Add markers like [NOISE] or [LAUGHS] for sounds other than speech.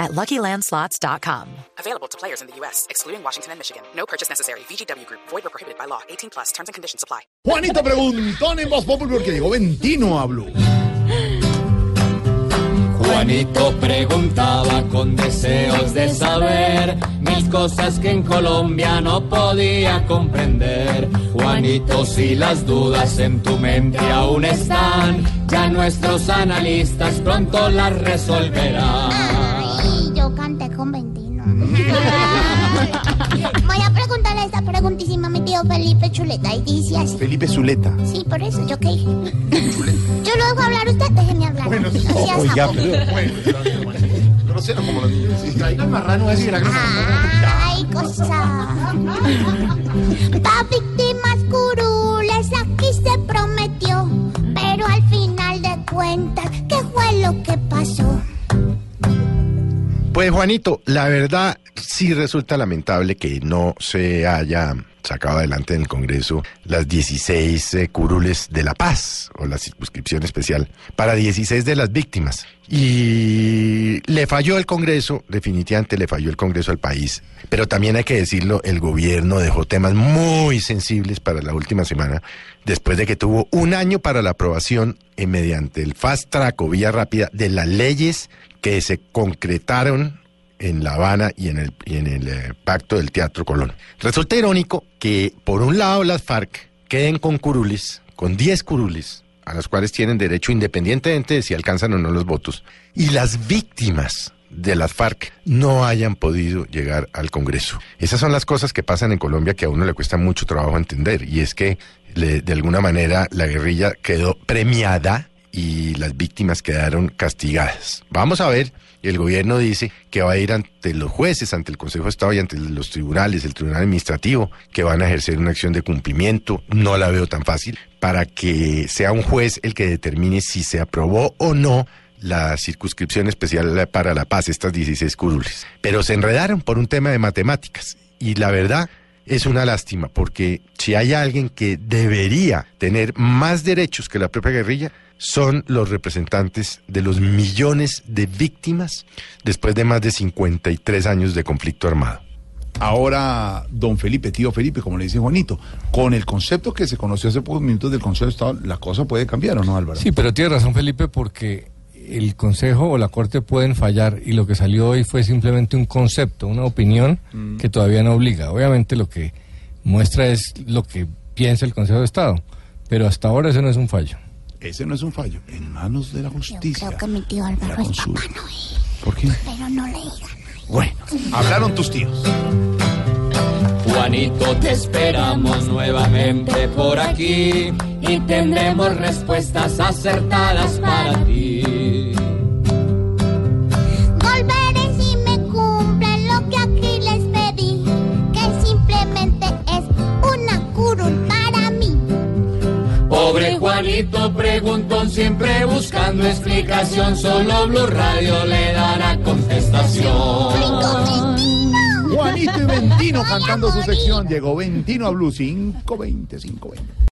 at LuckyLandSlots.com. Available to players in the U.S., excluding Washington and Michigan. No purchase necessary. VGW Group. Void or prohibited by law. 18 plus. Terms and conditions apply. Juanito preguntó en Voz Populi porque llegó Ventino a Blue. Juanito preguntaba con deseos de saber mil cosas que en Colombia no podía comprender. Juanito, si las dudas en tu mente aún están, ya nuestros analistas pronto las resolverán. Tío Felipe Chuleta y dice así. Felipe Zuleta. Sí, por eso, ¿yo qué dije? [LAUGHS] Yo lo dejo hablar usted, déjeme hablar. Bueno, sí, a oiga, pero bueno, grosero como los niños. Sí. Traiga el marrano ese que la Ay, cosa. Pa' víctimas Pues Juanito, la verdad sí resulta lamentable que no se haya sacado adelante en el Congreso las 16 eh, curules de la paz o la circunscripción especial para 16 de las víctimas. Y le falló el Congreso, definitivamente le falló el Congreso al país. Pero también hay que decirlo, el gobierno dejó temas muy sensibles para la última semana, después de que tuvo un año para la aprobación eh, mediante el fast track o vía rápida de las leyes que se concretaron en La Habana y en el, eh, pacto del Teatro Colón. Resulta irónico que, por un lado, las FARC queden con curules, con 10 curules, a los cuales tienen derecho independientemente de si alcanzan o no los votos, y las víctimas de las FARC no hayan podido llegar al Congreso. Esas son las cosas que pasan en Colombia que a uno le cuesta mucho trabajo entender, y es que le- de alguna manera la guerrilla quedó premiada y las víctimas quedaron castigadas. Vamos a ver, el gobierno dice que va a ir ante los jueces, ante el Consejo de Estado y ante los tribunales, el Tribunal Administrativo, que van a ejercer una acción de cumplimiento. No la veo tan fácil para que sea un juez el que determine si se aprobó o no la circunscripción especial para la paz, estas 16 curules. Pero se enredaron por un tema de matemáticas. Y la verdad es una lástima, porque si hay alguien que debería tener más derechos que la propia guerrilla, son los representantes de los millones de víctimas después de más de 53 años de conflicto armado. Ahora, don Felipe, tío Felipe, como le dice Juanito, con el concepto que se conoció hace pocos minutos del Consejo de Estado, la cosa puede cambiar, ¿o no, Álvaro? Sí, pero tiene razón Felipe porque el Consejo o la Corte pueden fallar y lo que salió hoy fue simplemente un concepto, una opinión que todavía no obliga. Obviamente lo que muestra es lo que piensa el Consejo de Estado, pero hasta ahora eso no es un fallo. Ese no es un fallo. En manos de la Yo justicia. creo que mi tío Álvaro La es consulta. Papá Noel, ¿Por qué? pero no le digan. Bueno, hablaron tus tíos. Juanito, te esperamos nuevamente por aquí y tendremos respuestas acertadas para ti. Juanito preguntón, siempre buscando explicación, solo Blue Radio le dará contestación. Juanito y Ventino cantando su sección. Llegó Ventino a Blue 520, 520.